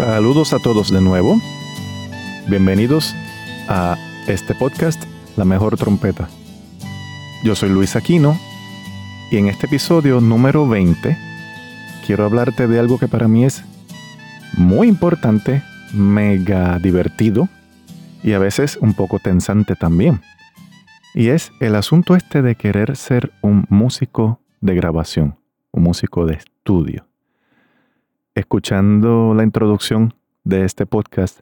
Saludos a todos de nuevo. Bienvenidos a este podcast, La mejor trompeta. Yo soy Luis Aquino y en este episodio número 20 quiero hablarte de algo que para mí es muy importante, mega divertido y a veces un poco tensante también. Y es el asunto este de querer ser un músico de grabación, un músico de estudio. Escuchando la introducción de este podcast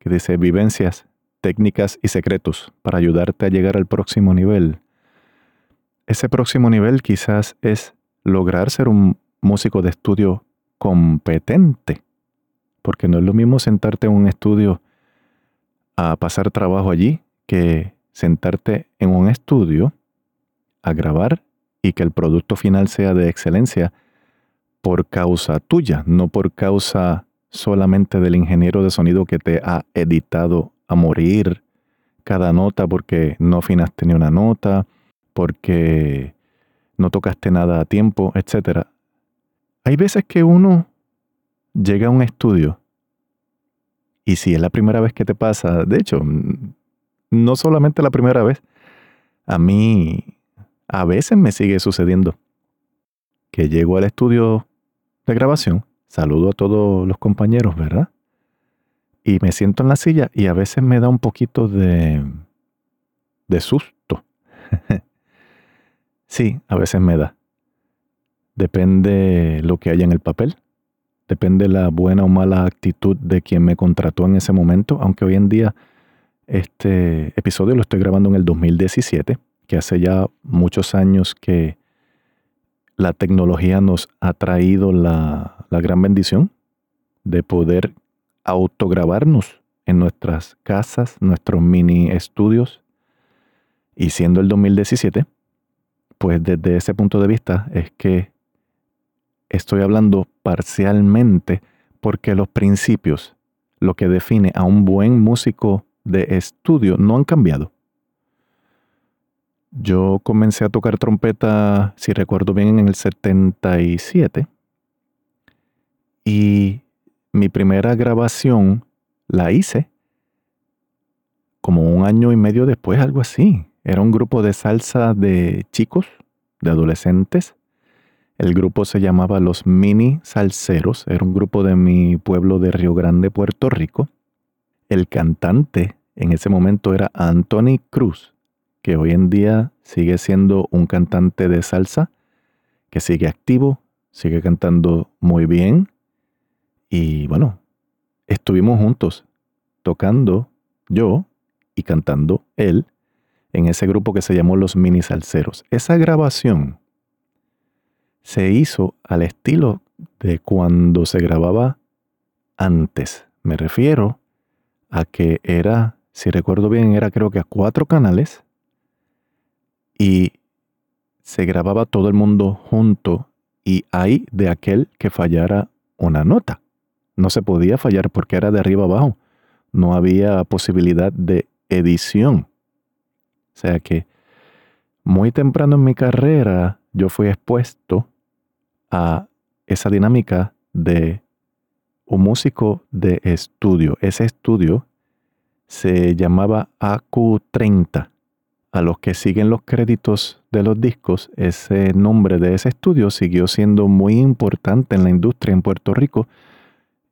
que dice vivencias, técnicas y secretos para ayudarte a llegar al próximo nivel. Ese próximo nivel quizás es lograr ser un músico de estudio competente, porque no es lo mismo sentarte en un estudio a pasar trabajo allí que sentarte en un estudio a grabar y que el producto final sea de excelencia por causa tuya, no por causa solamente del ingeniero de sonido que te ha editado a morir cada nota porque no afinaste ni una nota, porque no tocaste nada a tiempo, etc. Hay veces que uno llega a un estudio y si es la primera vez que te pasa, de hecho, no solamente la primera vez, a mí a veces me sigue sucediendo que llego al estudio de grabación, saludo a todos los compañeros, ¿verdad? Y me siento en la silla y a veces me da un poquito de, de susto. sí, a veces me da. Depende lo que haya en el papel. Depende la buena o mala actitud de quien me contrató en ese momento, aunque hoy en día este episodio lo estoy grabando en el 2017, que hace ya muchos años que la tecnología nos ha traído la, gran bendición de poder autograbarnos en nuestras casas, nuestros mini estudios. Y siendo el 2017, pues desde ese punto de vista es que estoy hablando parcialmente porque los principios, lo que define a un buen músico de estudio, no han cambiado. Yo comencé a tocar trompeta, si recuerdo bien, en el 77. Y mi primera grabación la hice como un año y medio después, algo así. Era un grupo de salsa de chicos, de adolescentes, el grupo se llamaba Los Mini Salseros, era un grupo de mi pueblo de Río Grande, Puerto Rico. El cantante en ese momento era Anthony Cruz, que hoy en día sigue siendo un cantante de salsa, que sigue activo, sigue cantando muy bien. Y bueno, estuvimos juntos, tocando yo y cantando él, en ese grupo que se llamó Los Mini Salseros. Esa grabación se hizo al estilo de cuando se grababa antes. Me refiero a que era, si recuerdo bien, era creo que a cuatro canales y se grababa todo el mundo junto y hay de aquel que fallara una nota. No se podía fallar porque era de arriba abajo. No había posibilidad de edición. O sea que muy temprano en mi carrera yo fui expuesto a esa dinámica de un músico de estudio. Ese estudio se llamaba AQ30. A los que siguen los créditos de los discos, ese nombre de ese estudio siguió siendo muy importante en la industria en Puerto Rico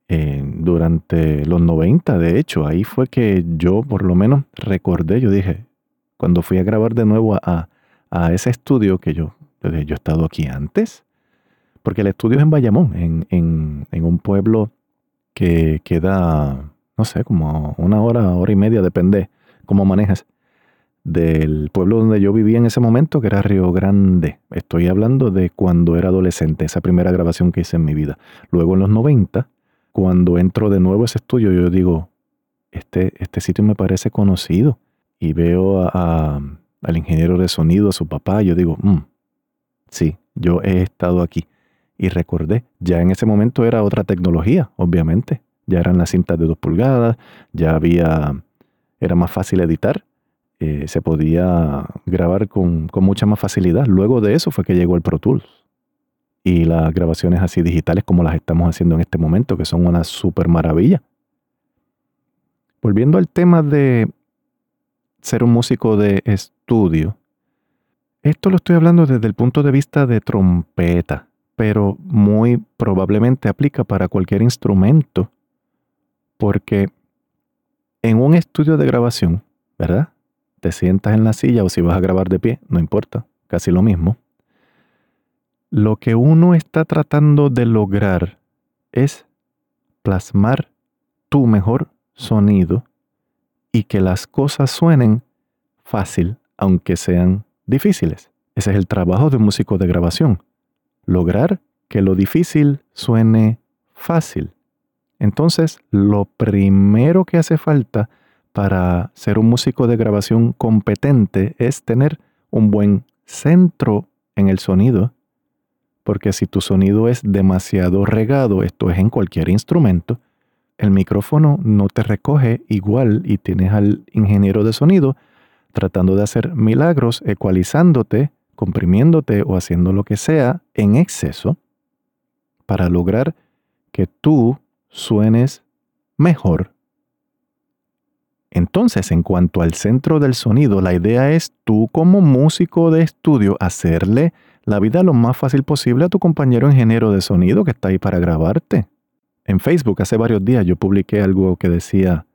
eh, durante los 90. De hecho, ahí fue que yo por lo menos recordé, yo dije, cuando fui a grabar de nuevo a, a ese estudio que yo, yo, he estado aquí antes porque el estudio es en Bayamón, en, un pueblo que queda, no sé, como una hora, hora y media, depende cómo manejas, del pueblo donde yo vivía en ese momento, que era Río Grande. Estoy hablando de cuando era adolescente, esa primera grabación que hice en mi vida. Luego en los 90 Cuando entro de nuevo a ese estudio, yo digo, este, este sitio me parece conocido. Y veo a, al ingeniero de sonido, a su papá, y yo digo, mm, sí, yo he estado aquí. Y recordé, ya en ese momento era otra tecnología, obviamente. Ya eran las cintas de dos pulgadas, ya había, era más fácil editar, eh, se podía grabar con, con mucha más facilidad. Luego de eso fue que llegó el Pro Tools y las grabaciones así digitales como las estamos haciendo en este momento, que son una super maravilla. Volviendo al tema de ser un músico de estudio, esto lo estoy hablando desde el punto de vista de trompeta, pero muy probablemente aplica para cualquier instrumento, porque en un estudio de grabación, ¿verdad? Te sientas en la silla o si vas a grabar de pie, no importa, casi lo mismo. Lo que uno está tratando de lograr es plasmar tu mejor sonido y que las cosas suenen fácil, aunque sean difíciles. Ese es el trabajo de un músico de grabación. Lograr que lo difícil suene fácil. Entonces, lo primero que hace falta para ser un músico de grabación competente es tener un buen centro en el sonido, porque si tu sonido es demasiado regado, esto es en cualquier instrumento, el micrófono no te recoge igual y tienes al ingeniero de sonido tratando de hacer milagros, ecualizándote, comprimiéndote o haciendo lo que sea en exceso para lograr que tú suenes mejor. Entonces, en cuanto al centro del sonido, la idea es tú como músico de estudio hacerle la vida lo más fácil posible a tu compañero ingeniero de sonido que está ahí para grabarte. En Facebook hace varios días yo publiqué algo que decía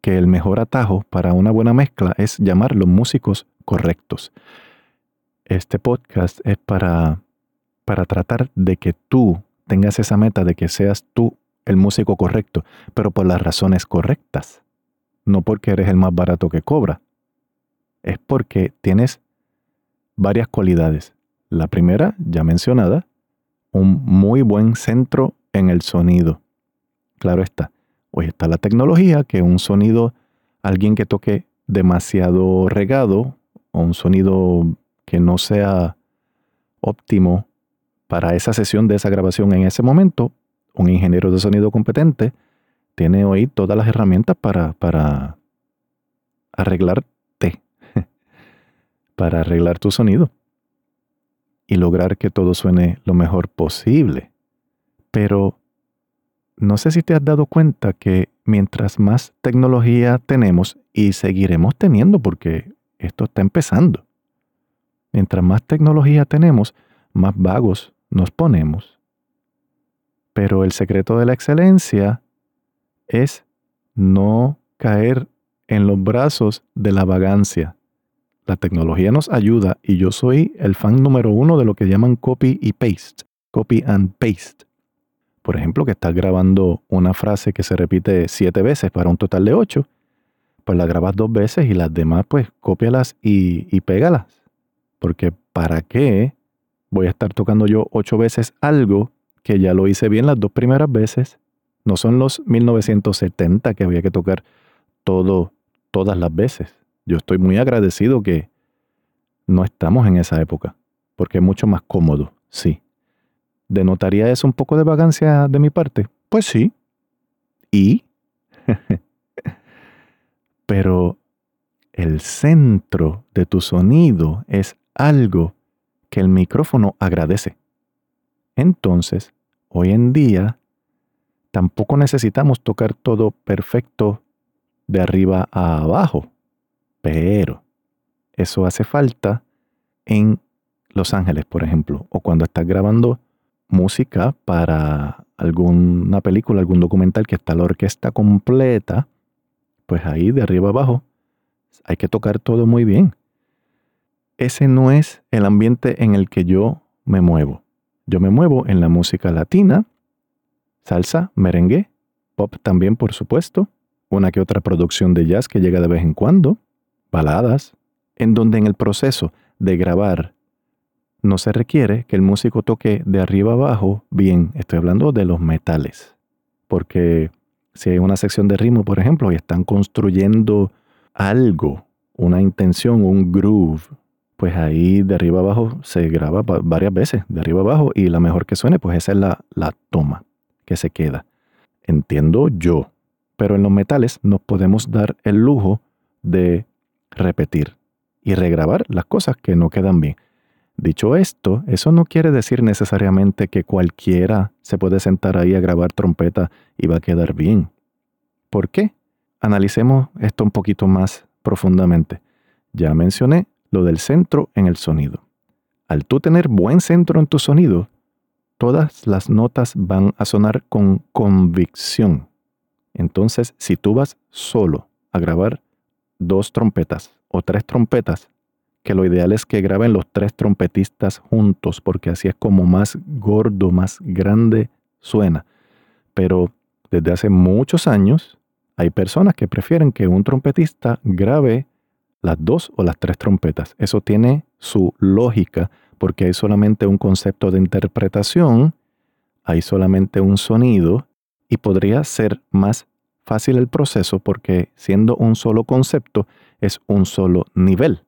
que el mejor atajo para una buena mezcla es llamar los músicos correctos. Este podcast es para, para tratar de que tú tengas esa meta de que seas tú el músico correcto, pero por las razones correctas. No porque eres el más barato que cobra. Es porque tienes varias cualidades. La primera, ya mencionada, un muy buen centro en el sonido. Claro está. Hoy está la tecnología que un sonido, alguien que toque demasiado regado o un sonido que no sea óptimo para esa sesión de esa grabación en ese momento, un ingeniero de sonido competente tiene hoy todas las herramientas para, para arreglarte, para arreglar tu sonido y lograr que todo suene lo mejor posible. Pero no sé si te has dado cuenta que mientras más tecnología tenemos y seguiremos teniendo porque esto está empezando, mientras más tecnología tenemos, más vagos nos ponemos. Pero el secreto de la excelencia es no caer en los brazos de la vagancia. La tecnología nos ayuda y yo soy el fan número uno de lo que llaman copy y paste, copy and paste. Por ejemplo, que estás grabando una frase que se repite siete veces para un total de ocho, pues la grabas dos veces y las demás pues cópialas y, y pégalas. Porque ¿para qué voy a estar tocando yo ocho veces algo que ya lo hice bien las dos primeras veces? No son los 1970 que había que tocar todo todas las veces. Yo estoy muy agradecido que no estamos en esa época, porque es mucho más cómodo, sí. ¿Denotaría eso un poco de vagancia de mi parte? Pues sí. ¿Y? Pero el centro de tu sonido es algo que el micrófono agradece. Entonces, hoy en día, tampoco necesitamos tocar todo perfecto de arriba a abajo, pero eso hace falta en Los Ángeles, por ejemplo, o cuando estás grabando música para alguna película, algún documental que está la orquesta completa, pues ahí de arriba abajo hay que tocar todo muy bien. Ese no es el ambiente en el que yo me muevo. Yo me muevo en la música latina, salsa, merengue, pop también por supuesto, una que otra producción de jazz que llega de vez en cuando, baladas, en donde en el proceso de grabar no se requiere que el músico toque de arriba abajo bien, estoy hablando de los metales, porque si hay una sección de ritmo, por ejemplo, y están construyendo algo, una intención, un groove, pues ahí de arriba abajo se graba varias veces, de arriba abajo, y la mejor que suene, pues esa es la, la toma que se queda. Entiendo yo, pero en los metales nos podemos dar el lujo de repetir y regrabar las cosas que no quedan bien. Dicho esto, eso no quiere decir necesariamente que cualquiera se puede sentar ahí a grabar trompeta y va a quedar bien. ¿Por qué? Analicemos esto un poquito más profundamente. Ya mencioné lo del centro en el sonido. Al tú tener buen centro en tu sonido, todas las notas van a sonar con convicción. Entonces, si tú vas solo a grabar dos trompetas o tres trompetas, que lo ideal es que graben los tres trompetistas juntos, porque así es como más gordo, más grande suena. Pero desde hace muchos años hay personas que prefieren que un trompetista grabe las dos o las tres trompetas. Eso tiene su lógica, porque hay solamente un concepto de interpretación, hay solamente un sonido, y podría ser más fácil el proceso porque siendo un solo concepto es un solo nivel.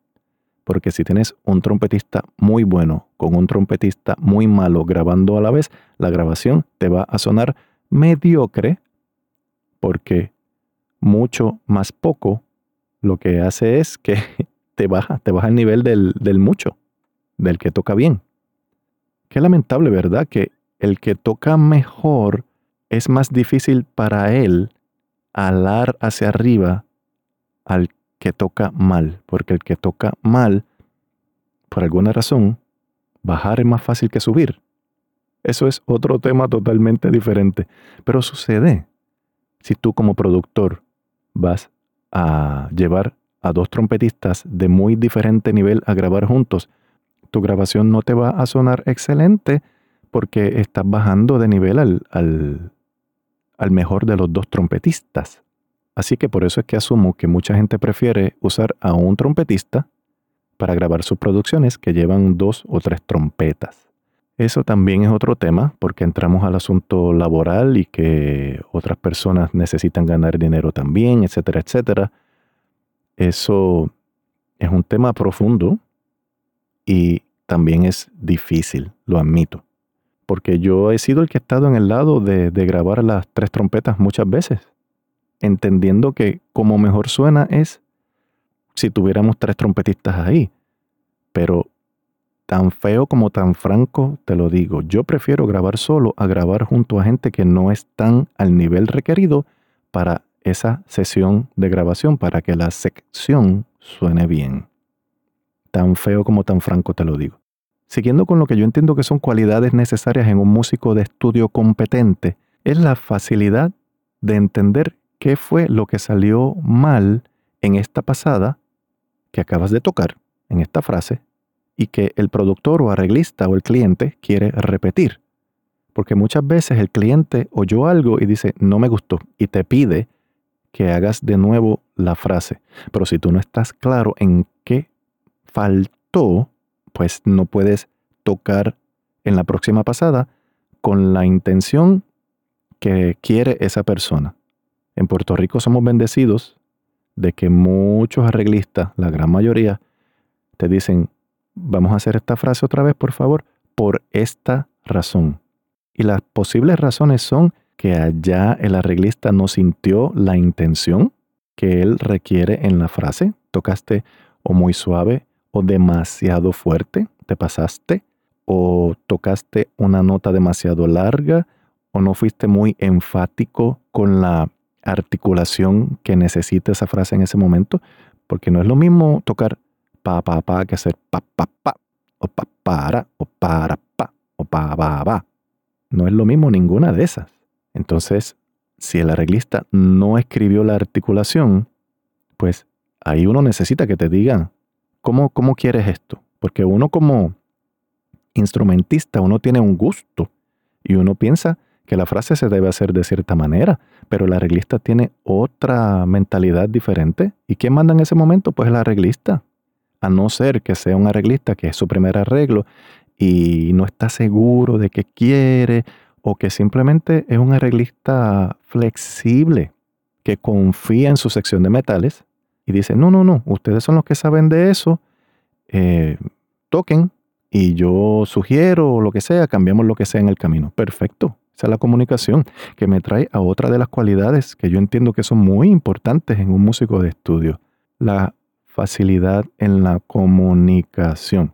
Porque si tienes un trompetista muy bueno con un trompetista muy malo grabando a la vez, la grabación te va a sonar mediocre porque mucho más poco lo que hace es que te baja, te baja el nivel del, del mucho, del que toca bien. Qué lamentable, ¿verdad? Que el que toca mejor es más difícil para él alar hacia arriba al que toca mal, porque el que toca mal, por alguna razón, bajar es más fácil que subir. Eso es otro tema totalmente diferente, pero sucede. Si tú como productor vas a llevar a dos trompetistas de muy diferente nivel a grabar juntos, tu grabación no te va a sonar excelente porque estás bajando de nivel al, al, al mejor de los dos trompetistas. Así que por eso es que asumo que mucha gente prefiere usar a un trompetista para grabar sus producciones que llevan dos o tres trompetas. Eso también es otro tema porque entramos al asunto laboral y que otras personas necesitan ganar dinero también, etcétera, etcétera. Eso es un tema profundo y también es difícil, lo admito porque yo he sido el que ha estado en el lado de, grabar las tres trompetas muchas veces, entendiendo que como mejor suena es si tuviéramos tres trompetistas ahí. Pero tan feo como tan franco, te lo digo, yo prefiero grabar solo a grabar junto a gente que no están al nivel requerido para esa sesión de grabación, para que la sección suene bien. Tan feo como tan franco te lo digo. Siguiendo con lo que yo entiendo que son cualidades necesarias en un músico de estudio competente, es la facilidad de entender qué fue lo que salió mal en esta pasada que acabas de tocar, en esta frase, y que el productor o arreglista o el cliente quiere repetir. Porque muchas veces el cliente oyó algo y dice, no me gustó, y te pide que hagas de nuevo la frase. Pero si tú no estás claro en qué faltó, pues no puedes tocar en la próxima pasada con la intención que quiere esa persona. En Puerto Rico somos bendecidos de que muchos arreglistas, la gran mayoría, te dicen, vamos a hacer esta frase otra vez, por favor, por esta razón. Y las posibles razones son que allá el arreglista no sintió la intención que él requiere en la frase. Tocaste o muy suave o demasiado fuerte, te pasaste, o tocaste una nota demasiado larga, o no fuiste muy enfático con la articulación que necesita esa frase en ese momento, porque no es lo mismo tocar pa pa pa que hacer pa pa pa, o pa para, o para pa, o pa ba ba. No es lo mismo ninguna de esas. Entonces, si el arreglista no escribió la articulación, pues ahí uno necesita que te diga ¿Cómo, quieres esto? Porque uno como instrumentista, uno tiene un gusto y uno piensa que la frase se debe hacer de cierta manera, pero el arreglista tiene otra mentalidad diferente. ¿Y quién manda en ese momento? Pues el arreglista. A no ser que sea un arreglista que es su primer arreglo y no está seguro de qué quiere, o que simplemente es un arreglista flexible que confía en su sección de metales y dice, no, no, no, ustedes son los que saben de eso, eh, toquen y yo sugiero lo que sea, cambiamos lo que sea en el camino. Perfecto. Esa es la comunicación que me trae a otra de las cualidades que yo entiendo que son muy importantes en un músico de estudio. La facilidad en la comunicación.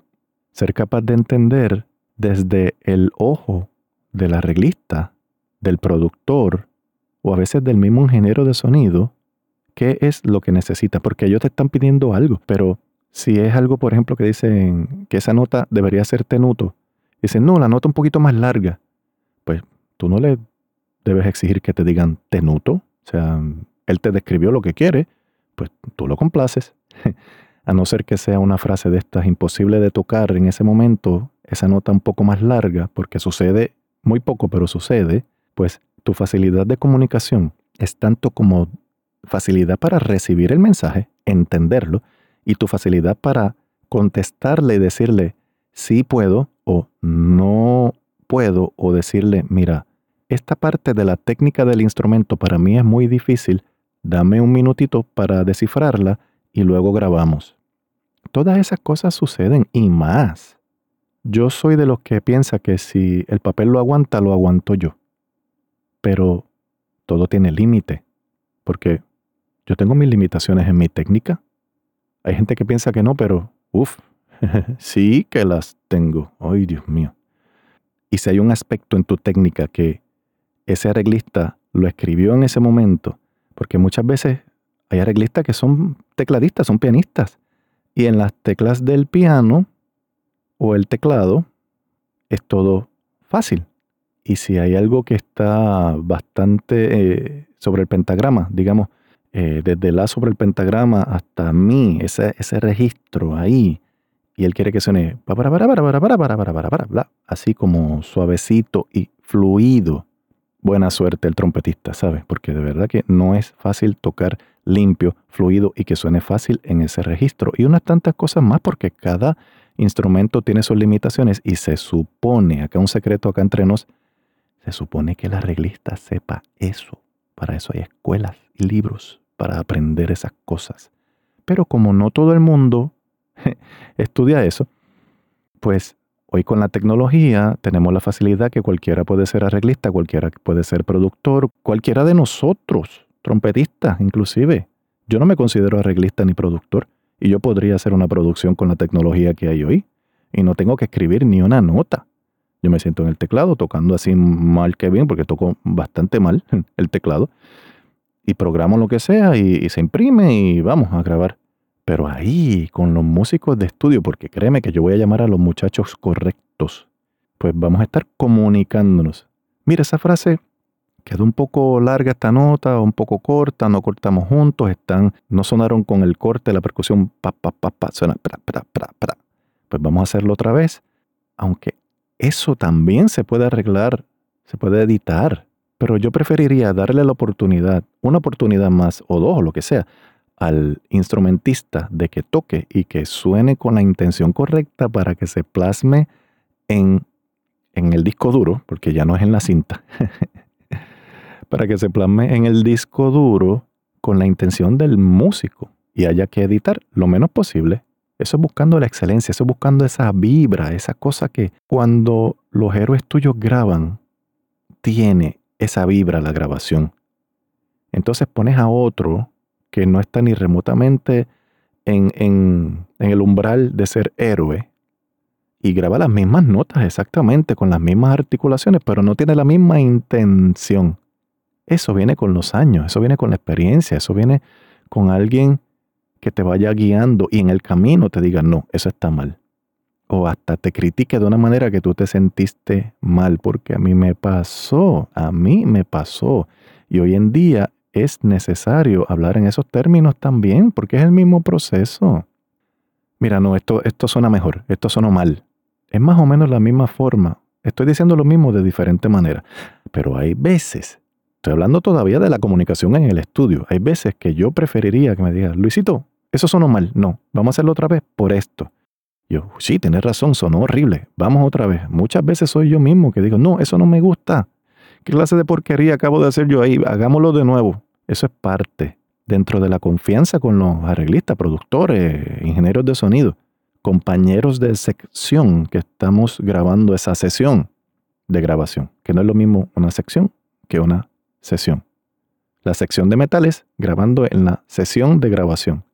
Ser capaz de entender desde el ojo del arreglista, del productor o a veces del mismo ingeniero de sonido, qué es lo que necesita, porque ellos te están pidiendo algo, pero si es algo, por ejemplo, que dicen que esa nota debería ser tenuto, dicen, no, la nota un poquito más larga, pues tú no le debes exigir que te digan tenuto, o sea, él te describió lo que quiere, pues tú lo complaces. A no ser que sea una frase de estas imposible de tocar en ese momento, esa nota un poco más larga, porque sucede muy poco, pero sucede, pues tu facilidad de comunicación es tanto como facilidad para recibir el mensaje, entenderlo, y tu facilidad para contestarle y decirle sí puedo o no puedo, o decirle, mira, esta parte de la técnica del instrumento para mí es muy difícil, dame un minutito para descifrarla y luego grabamos. Todas esas cosas suceden y más. Yo soy de los que piensa que si el papel lo aguanta, lo aguanto yo. Pero todo tiene límite, porque yo tengo mis limitaciones en mi técnica. Hay gente que piensa que no, pero uff, sí que las tengo. Ay, Dios mío. Y si hay un aspecto en tu técnica que ese arreglista lo escribió en ese momento, porque muchas veces hay arreglistas que son tecladistas, son pianistas, y en las teclas del piano o el teclado es todo fácil. Y si hay algo que está bastante eh, sobre el pentagrama, digamos, eh, desde la sobre el pentagrama hasta mí, ese, ese registro ahí, y él quiere que suene para para para para para para para para para para así como suavecito y fluido. Buena suerte el trompetista, ¿sabes? Porque de verdad que no es fácil tocar limpio, fluido y que suene fácil en ese registro. Y unas tantas cosas más porque cada instrumento tiene sus limitaciones y se supone, acá un secreto acá entre nos, se supone que el arreglista sepa eso. Para eso hay escuelas y libros para aprender esas cosas. Pero como no todo el mundo estudia eso, pues hoy con la tecnología tenemos la facilidad que cualquiera puede ser arreglista, cualquiera puede ser productor, cualquiera de nosotros, trompetista inclusive. Yo no me considero arreglista ni productor y yo podría hacer una producción con la tecnología que hay hoy y no tengo que escribir ni una nota. Yo me siento en el teclado tocando así mal que bien, porque toco bastante mal el teclado, y programo lo que sea y, se imprime y vamos a grabar. Pero ahí, con los músicos de estudio, porque créeme que yo voy a llamar a los muchachos correctos, pues vamos a estar comunicándonos. Mira, esa frase quedó un poco larga esta nota, un poco corta, no cortamos juntos, están, no sonaron con el corte, la percusión, pa, pa, pa, pa, suena, pra, pra, pra, pra. Pues vamos a hacerlo otra vez, aunque eso también se puede arreglar, se puede editar, pero yo preferiría darle la oportunidad, una oportunidad más o dos o lo que sea, al instrumentista de que toque y que suene con la intención correcta para que se plasme en, en el disco duro, porque ya no es en la cinta, para que se plasme en el disco duro con la intención del músico y haya que editar lo menos posible. Eso es buscando la excelencia, eso es buscando esa vibra, esa cosa que cuando los héroes tuyos graban, tiene esa vibra la grabación. Entonces pones a otro que no está ni remotamente en, en, en el umbral de ser héroe y graba las mismas notas exactamente, con las mismas articulaciones, pero no tiene la misma intención. Eso viene con los años, eso viene con la experiencia, eso viene con alguien que te vaya guiando y en el camino te diga, no, eso está mal. O hasta te critique de una manera que tú te sentiste mal, porque a mí me pasó, a mí me pasó. Y hoy en día es necesario hablar en esos términos también, porque es el mismo proceso. Mira, no, esto, esto suena mejor, esto suena mal. Es más o menos la misma forma. Estoy diciendo lo mismo de diferente manera. Pero hay veces Estoy hablando todavía de la comunicación en el estudio. Hay veces que yo preferiría que me diga, Luisito, eso sonó mal. No, vamos a hacerlo otra vez por esto. Yo, sí, tienes razón, sonó horrible. Vamos otra vez. Muchas veces soy yo mismo que digo, no, eso no me gusta. ¿qué clase de porquería acabo de hacer yo ahí? Hagámoslo de nuevo. Eso es parte dentro de la confianza con los arreglistas, productores, ingenieros de sonido, compañeros de sección que estamos grabando esa sesión de grabación, que no es lo mismo una sección que una sesión. La sección de metales grabando en la sesión de grabación.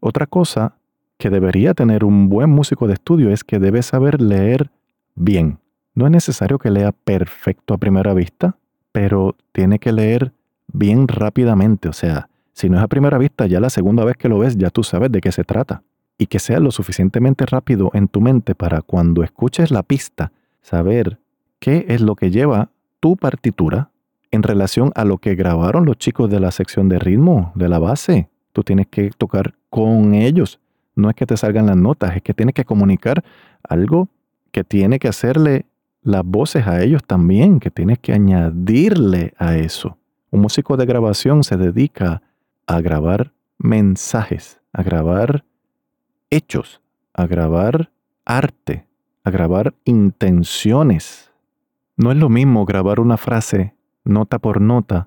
Otra cosa que debería tener un buen músico de estudio es que debe saber leer bien. No es necesario que lea perfecto a primera vista, pero tiene que leer bien rápidamente. O sea, si no es a primera vista, ya la segunda vez que lo ves ya tú sabes de qué se trata. Y que sea lo suficientemente rápido en tu mente para cuando escuches la pista, saber qué es lo que lleva tu partitura en relación a lo que grabaron los chicos de la sección de ritmo, de la base. Tú tienes que tocar con ellos no es que te salgan las notas, es que tienes que comunicar algo que tiene que hacerle las voces a ellos también, que tienes que añadirle a eso. Un músico de grabación se dedica a grabar mensajes, a grabar hechos, a grabar arte, a grabar intenciones. No es lo mismo grabar una frase nota por nota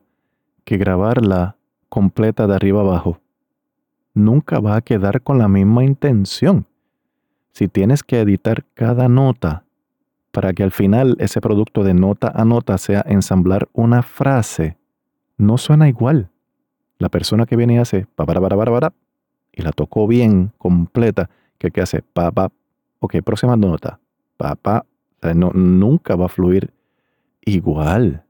que grabarla completa de arriba abajo nunca va a quedar con la misma intención. Si tienes que editar cada nota para que al final ese producto de nota a nota sea ensamblar una frase, no suena igual. La persona que viene y hace pa para para y la tocó bien, completa, que que hace pa pa, ok, próxima nota, pa pa, no, nunca va a fluir igual.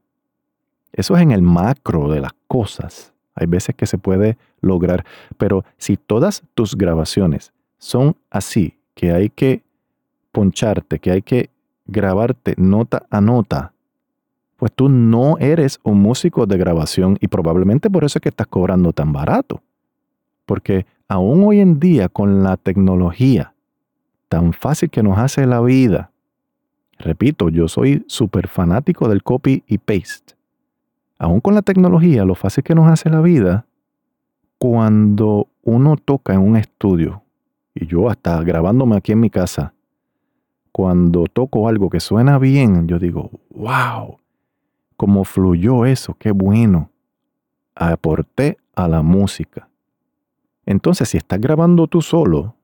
Eso es en el macro de las cosas. Hay veces que se puede lograr, pero si todas tus grabaciones son así, que hay que poncharte, que hay que grabarte nota a nota, pues tú no eres un músico de grabación y probablemente por eso es que estás cobrando tan barato. Porque aún hoy en día con la tecnología tan fácil que nos hace la vida, repito, yo soy súper fanático del copy y paste aún con la tecnología, lo fácil que nos hace la vida, cuando uno toca en un estudio, y yo hasta grabándome aquí en mi casa, cuando toco algo que suena bien, yo digo, wow, cómo fluyó eso, qué bueno. Aporté a la música. Entonces, si estás grabando tú solo,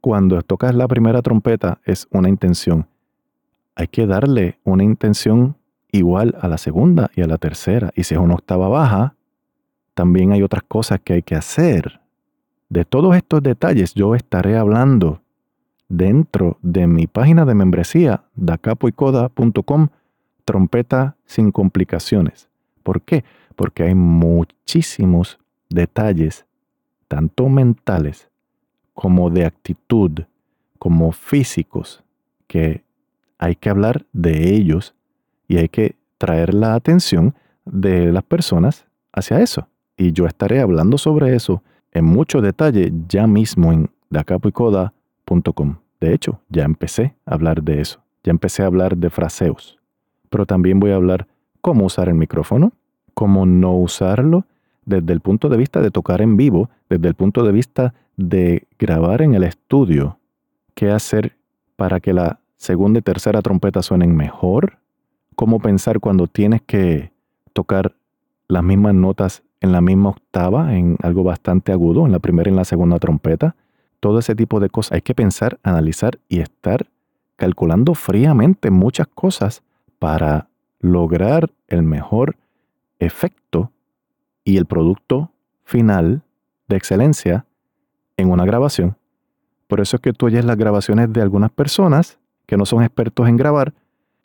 cuando tocas la primera trompeta es una intención. Hay que darle una intención igual a la segunda y a la tercera. Y si es una octava baja, también hay otras cosas que hay que hacer. De todos estos detalles yo estaré hablando dentro de mi página de membresía dacapoicoda.com trompeta sin complicaciones. ¿Por qué? Porque hay muchísimos detalles, tanto mentales como de actitud, como físicos, que hay que hablar de ellos y hay que traer la atención de las personas hacia eso. Y yo estaré hablando sobre eso en mucho detalle ya mismo en dacapoicoda.com. De hecho, ya empecé a hablar de eso. Ya empecé a hablar de fraseos. Pero también voy a hablar cómo usar el micrófono, cómo no usarlo, desde el punto de vista de tocar en vivo, desde el punto de vista de grabar en el estudio, qué hacer para que la segunda y tercera trompeta suenen mejor, cómo pensar cuando tienes que tocar las mismas notas en la misma octava, en algo bastante agudo, en la primera y en la segunda trompeta. Todo ese tipo de cosas. Hay que pensar, analizar y estar calculando fríamente muchas cosas para lograr el mejor efecto y el producto final de excelencia en una grabación. Por eso es que tú oyes las grabaciones de algunas personas que no son expertos en grabar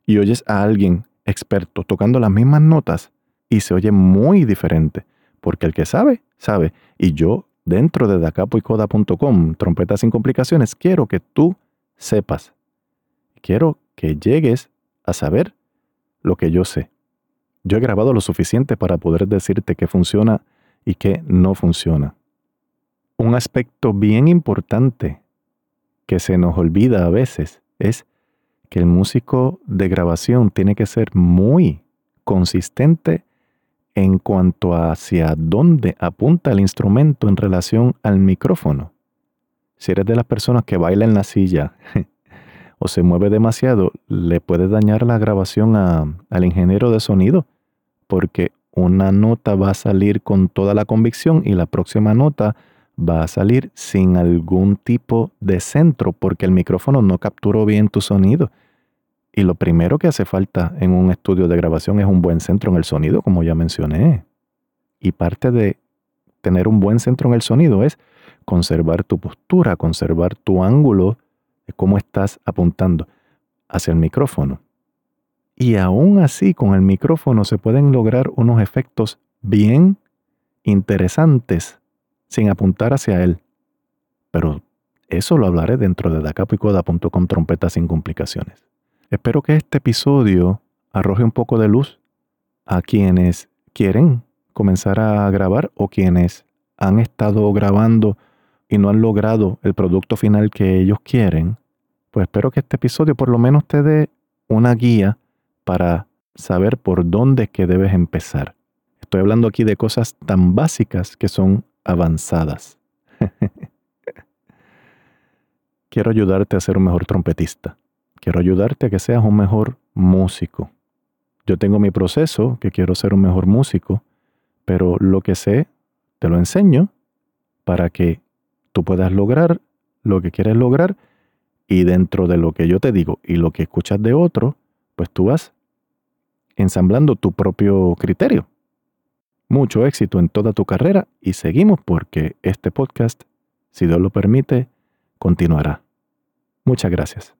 y oyes a alguien experto tocando las mismas notas y se oye muy diferente, porque el que sabe, sabe. Y yo, dentro de dacapoicoda.com, trompetas sin complicaciones, quiero que tú sepas. Quiero que llegues a saber lo que yo sé. Yo he grabado lo suficiente para poder decirte qué funciona y qué no funciona. Un aspecto bien importante que se nos olvida a veces es que el músico de grabación tiene que ser muy consistente en cuanto a hacia dónde apunta el instrumento en relación al micrófono. Si eres de las personas que bailan en la silla o se mueve demasiado, le puede dañar la grabación al ingeniero de sonido, porque una nota va a salir con toda la convicción y la próxima nota va a salir sin algún tipo de centro, porque el micrófono no capturó bien tu sonido. Y lo primero que hace falta en un estudio de grabación es un buen centro en el sonido, como ya mencioné. Y parte de tener un buen centro en el sonido es conservar tu postura, conservar tu ángulo cómo estás apuntando hacia el micrófono. Y aún así, con el micrófono se pueden lograr unos efectos bien interesantes sin apuntar hacia él. Pero eso lo hablaré dentro de dacapicoda.com trompetas sin complicaciones. Espero que este episodio arroje un poco de luz a quienes quieren comenzar a grabar o quienes han estado grabando y no han logrado el producto final que ellos quieren, pues espero que este episodio por lo menos te dé una guía para saber por dónde que debes empezar. Estoy hablando aquí de cosas tan básicas que son avanzadas. Quiero ayudarte a ser un mejor trompetista. Quiero ayudarte a que seas un mejor músico. Yo tengo mi proceso, que quiero ser un mejor músico, pero lo que sé, te lo enseño para que tú puedas lograr lo que quieres lograr y dentro de lo que yo te digo y lo que escuchas de otro, pues tú vas ensamblando tu propio criterio. Mucho éxito en toda tu carrera y seguimos porque este podcast, si Dios lo permite, continuará. Muchas gracias.